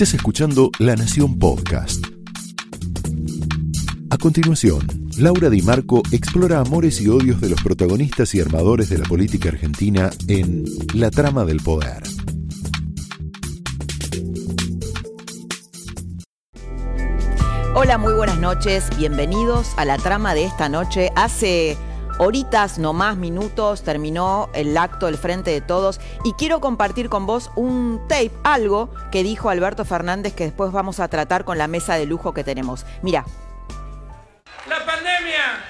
Estás escuchando La Nación Podcast. A continuación, Laura Di Marco explora amores y odios de los protagonistas y armadores de la política argentina en La Trama del Poder. Hola, muy buenas noches, bienvenidos a la trama de esta noche. Hace horitas, no más minutos, terminó el acto del Frente de Todos y quiero compartir con vos un tape, algo que dijo Alberto Fernández que después vamos a tratar con la mesa de lujo que tenemos. Mira. La pandemia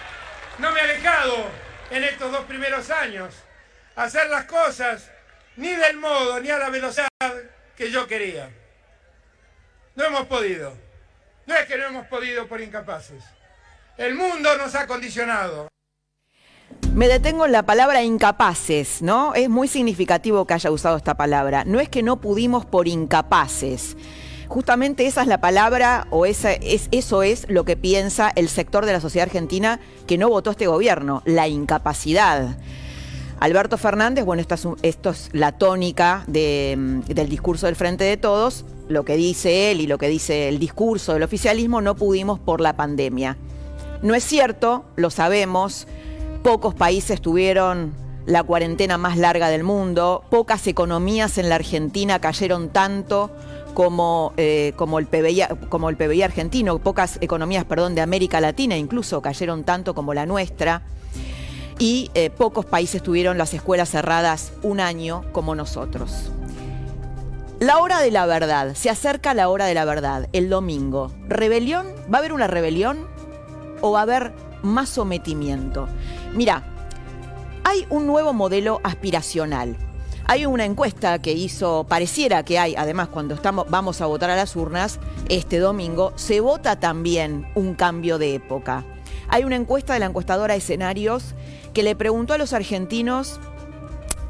no me ha dejado en estos dos primeros años hacer las cosas ni del modo ni a la velocidad que yo quería. No hemos podido. No es que no hemos podido por incapaces. El mundo nos ha condicionado. Me detengo en la palabra incapaces, ¿no? Es muy significativo que haya usado esta palabra. No es que no pudimos por incapaces. Justamente esa es la palabra o esa, es, eso es lo que piensa el sector de la sociedad argentina que no votó este gobierno, la incapacidad. Alberto Fernández, bueno, esta es, esto es la tónica del discurso del Frente de Todos, lo que dice él y lo que dice el discurso del oficialismo, no pudimos por la pandemia. No es cierto, lo sabemos, Pocos países tuvieron la cuarentena más larga del mundo, pocas economías en la Argentina cayeron tanto como, eh, como, el PBI, argentino, pocas economías, perdón, de América Latina incluso cayeron tanto como la nuestra, y eh, pocos países tuvieron las escuelas cerradas un año como nosotros. La hora de la verdad, se acerca la hora de la verdad, el domingo. ¿Rebelión? ¿Va a haber una rebelión? ¿O va a haber más sometimiento? Mira, hay un nuevo modelo aspiracional. Hay una encuesta que hizo, pareciera que hay, además cuando estamos, vamos a votar a las urnas este domingo, se vota también un cambio de época. Hay una encuesta de la encuestadora Escenarios que le preguntó a los argentinos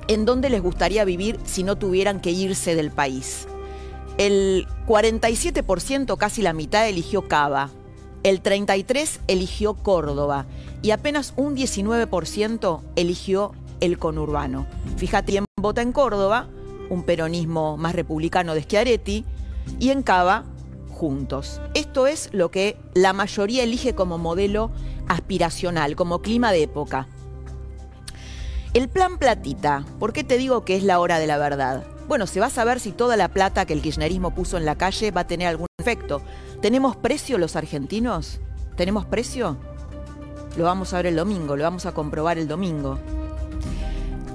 en dónde les gustaría vivir si no tuvieran que irse del país. El 47%, casi la mitad, eligió Cava. El 33% eligió Córdoba y apenas un 19% eligió el conurbano. Fíjate, quién vota en Córdoba, un peronismo más republicano de Schiaretti, y en Cava, juntos. Esto es lo que la mayoría elige como modelo aspiracional, como clima de época. El plan platita, ¿por qué te digo que es la hora de la verdad? Bueno, se va a saber si toda la plata que el kirchnerismo puso en la calle va a tener algún efecto. ¿Tenemos precio los argentinos? ¿Tenemos precio? Lo vamos a ver el domingo, lo vamos a comprobar el domingo.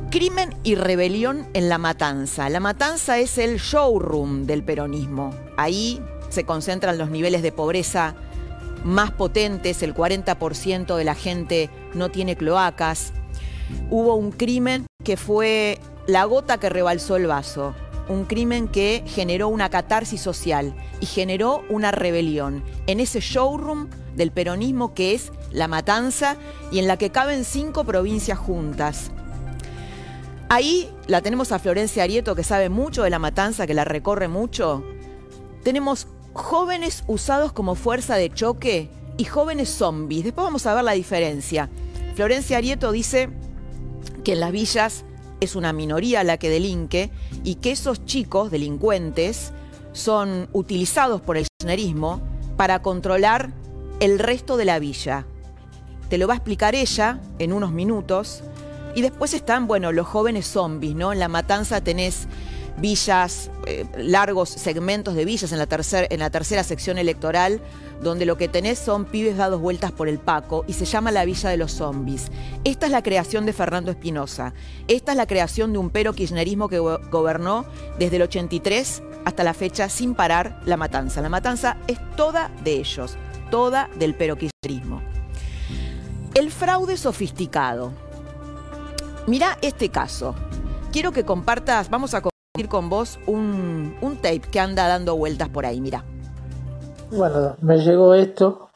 Crimen y rebelión en La Matanza. La Matanza es el showroom del peronismo. Ahí se concentran los niveles de pobreza más potentes, el 40% de la gente no tiene cloacas. Hubo un crimen que fue la gota que rebalsó el vaso, un crimen que generó una catarsis social y generó una rebelión en ese showroom del peronismo que es La Matanza y en la que caben cinco provincias juntas. Ahí la tenemos a Florencia Arieto que sabe mucho de La Matanza, que la recorre mucho. Tenemos jóvenes usados como fuerza de choque y jóvenes zombies. Después vamos a ver la diferencia. Florencia Arieto dice que en las villas es una minoría la que delinque y que esos chicos delincuentes son utilizados por el kirchnerismo para controlar el resto de la villa. Te lo va a explicar ella en unos minutos. Y después están, bueno, los jóvenes zombies, ¿no? En la matanza tenés villas, eh, largos segmentos de villas en la, en la tercera sección electoral, donde lo que tenés son pibes dados vueltas por el Paco y se llama la Villa de los Zombies. Esta es la creación de Fernando Espinosa. Esta es la creación de un pero kirchnerismo que gobernó desde el 83 hasta la fecha sin parar la matanza. La matanza es toda de ellos toda del peroquismo. El fraude sofisticado. Mira este caso. Quiero que compartas, vamos a compartir con vos un, un tape que anda dando vueltas por ahí, mira. Bueno, me llegó esto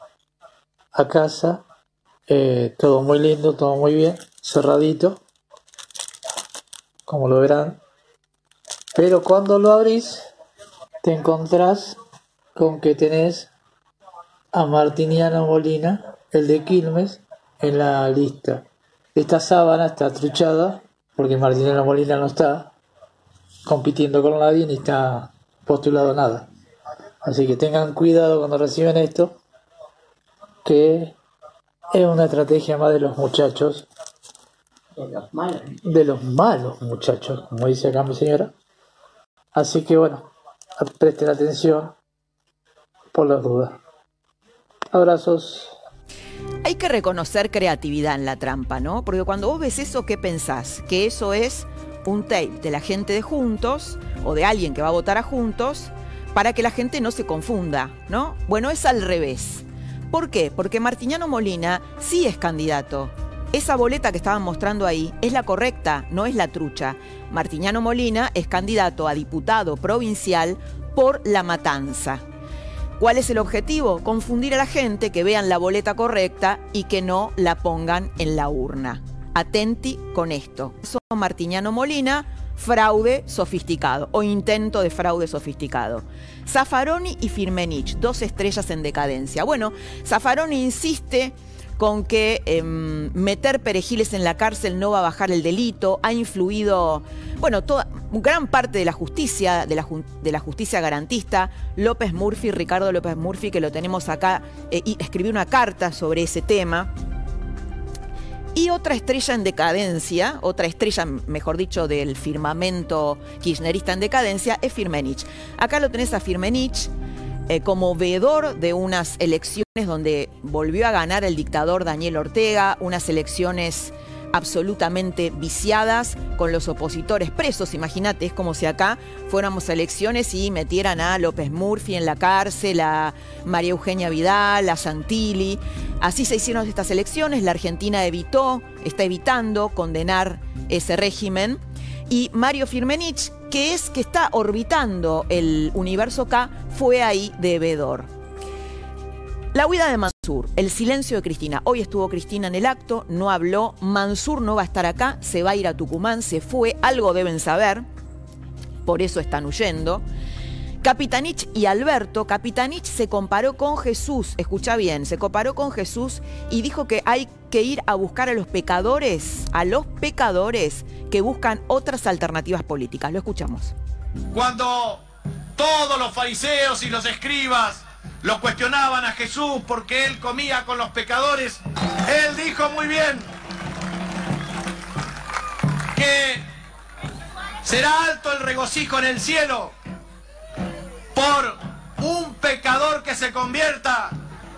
a casa, eh, todo muy lindo, todo muy bien, cerradito, como lo verán. Pero cuando lo abrís, te encontrás con que tenés a Martiniano Molina, el de Quilmes, en la lista. Esta sábana está truchada porque Martiniano Molina no está compitiendo con nadie ni está postulado nada. Así que tengan cuidado cuando reciben esto, que es una estrategia más de los muchachos. De los malos. De los malos muchachos, como dice acá mi señora. Así que bueno, presten atención por las dudas. Abrazos. Hay que reconocer creatividad en la trampa, ¿no? Porque cuando vos ves eso, ¿qué pensás? Que eso es un tape de la gente de Juntos o de alguien que va a votar a Juntos para que la gente no se confunda, ¿no? Bueno, es al revés. ¿Por qué? Porque Martiñano Molina sí es candidato. Esa boleta que estaban mostrando ahí es la correcta, no es la trucha. Martiñano Molina es candidato a diputado provincial por La Matanza. ¿Cuál es el objetivo? Confundir a la gente, que vean la boleta correcta y que no la pongan en la urna. Atenti con esto. Son Martiñano Molina, fraude sofisticado o intento de fraude sofisticado. Zaffaroni y Firmenich, dos estrellas en decadencia. Bueno, Zaffaroni insiste con que em, meter perejiles en la cárcel no va a bajar el delito, ha influido, bueno, toda, gran parte de la justicia, de la, de la, justicia garantista, López Murphy, Ricardo López Murphy, que lo tenemos acá, eh, y escribió una carta sobre ese tema. Y otra estrella en decadencia, otra estrella, mejor dicho, del firmamento kirchnerista en decadencia, es Firmenich. Acá lo tenés a Firmenich, eh, como veedor de unas elecciones donde volvió a ganar el dictador Daniel Ortega, unas elecciones absolutamente viciadas con los opositores presos. Imagínate, es como si acá fuéramos a elecciones y metieran a López Murphy en la cárcel, a María Eugenia Vidal, a Santilli. Así se hicieron estas elecciones, la Argentina evitó, está evitando condenar ese régimen. Y Mario Firmenich que es que está orbitando el universo K, fue ahí de Vedor. La huida de Mansur, el silencio de Cristina. Hoy estuvo Cristina en el acto, no habló, Mansur no va a estar acá, se va a ir a Tucumán, se fue, algo deben saber, por eso están huyendo. Capitanich y Alberto, Capitanich se comparó con Jesús, escucha bien, se comparó con Jesús y dijo que hay que ir a buscar a los pecadores, a los pecadores que buscan otras alternativas políticas. Lo escuchamos. Cuando todos los fariseos y los escribas lo cuestionaban a Jesús porque él comía con los pecadores, él dijo muy bien que será alto el regocijo en el cielo por un pecador que se convierta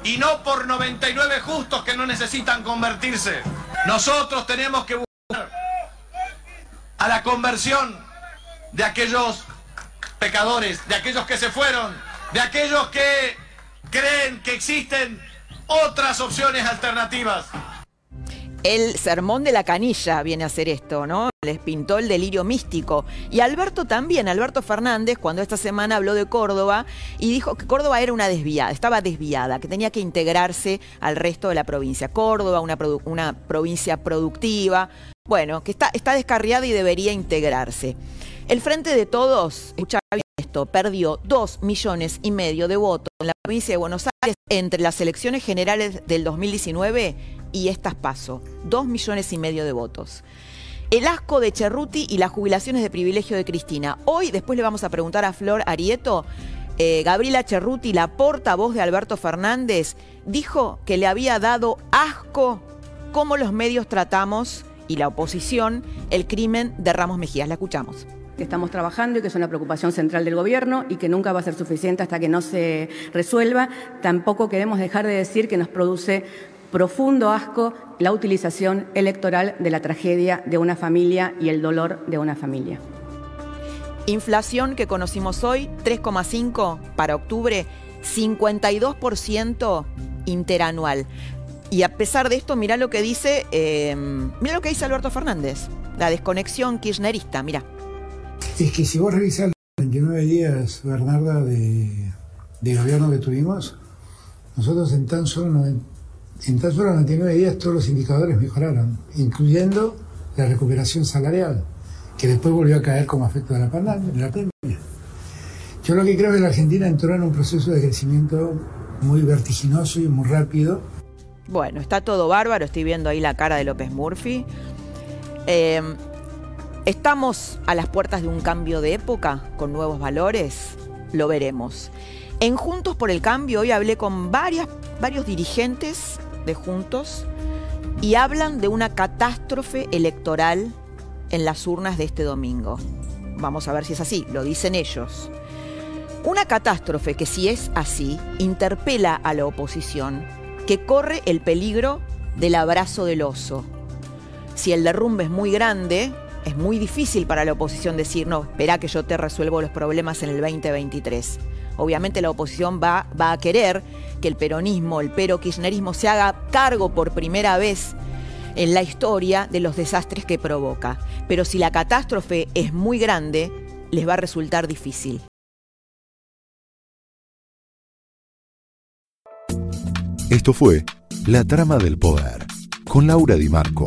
y no por 99 justos que no necesitan convertirse. Nosotros tenemos que buscar a la conversión de aquellos pecadores, de aquellos que se fueron, de aquellos que creen que existen otras opciones alternativas. El sermón de la canilla viene a hacer esto, ¿no? Les pintó el delirio místico. Y Alberto también, Alberto Fernández, cuando esta semana habló de Córdoba y dijo que Córdoba era una desviada, estaba desviada, que tenía que integrarse al resto de la provincia. Córdoba, una, provincia productiva, bueno, que está, descarriada y debería integrarse. El Frente de Todos, escucha esto, perdió dos millones y medio de votos en la provincia de Buenos Aires entre las elecciones generales del 2019 y estas paso. Dos millones y medio de votos. El asco de Cerruti y las jubilaciones de privilegio de Cristina. Hoy, después le vamos a preguntar a Flor Arieto, eh, Gabriela Cerruti, la portavoz de Alberto Fernández, dijo que le había dado asco cómo los medios tratamos y la oposición el crimen de Ramos Mejías. La escuchamos que estamos trabajando y que es una preocupación central del Gobierno y que nunca va a ser suficiente hasta que no se resuelva. Tampoco queremos dejar de decir que nos produce profundo asco la utilización electoral de la tragedia de una familia y el dolor de una familia. Inflación que conocimos hoy, 3,5 para octubre, 52% interanual. Y a pesar de esto, mira lo que dice, eh, mira lo que dice Alberto Fernández, la desconexión kirchnerista, mira. Es que si vos revisás los 29 días, Bernarda, de, de gobierno que tuvimos, nosotros en tan solo en tan solo 99 días todos los indicadores mejoraron, incluyendo la recuperación salarial, que después volvió a caer como efecto de la pandemia. Yo lo que creo es que la Argentina entró en un proceso de crecimiento muy vertiginoso y muy rápido. Bueno, está todo bárbaro, estoy viendo ahí la cara de López Murphy. Em, estamos a las puertas de un cambio de época con nuevos valores, lo veremos. En Juntos por el Cambio hoy hablé con varios dirigentes de Juntos y hablan de una catástrofe electoral en las urnas de este domingo. Vamos a ver si es así, lo dicen ellos. Una catástrofe que si es así, interpela a la oposición, que corre el peligro del abrazo del oso. Si el derrumbe es muy grande, es muy difícil para la oposición decir, no, espera que yo te resuelvo los problemas en el 2023. Obviamente la oposición va, va a querer que el peronismo, el pero kirchnerismo se haga cargo por primera vez en la historia de los desastres que provoca. Pero si la catástrofe es muy grande, les va a resultar difícil. Esto fue La Trama del Poder, con Laura Di Marco,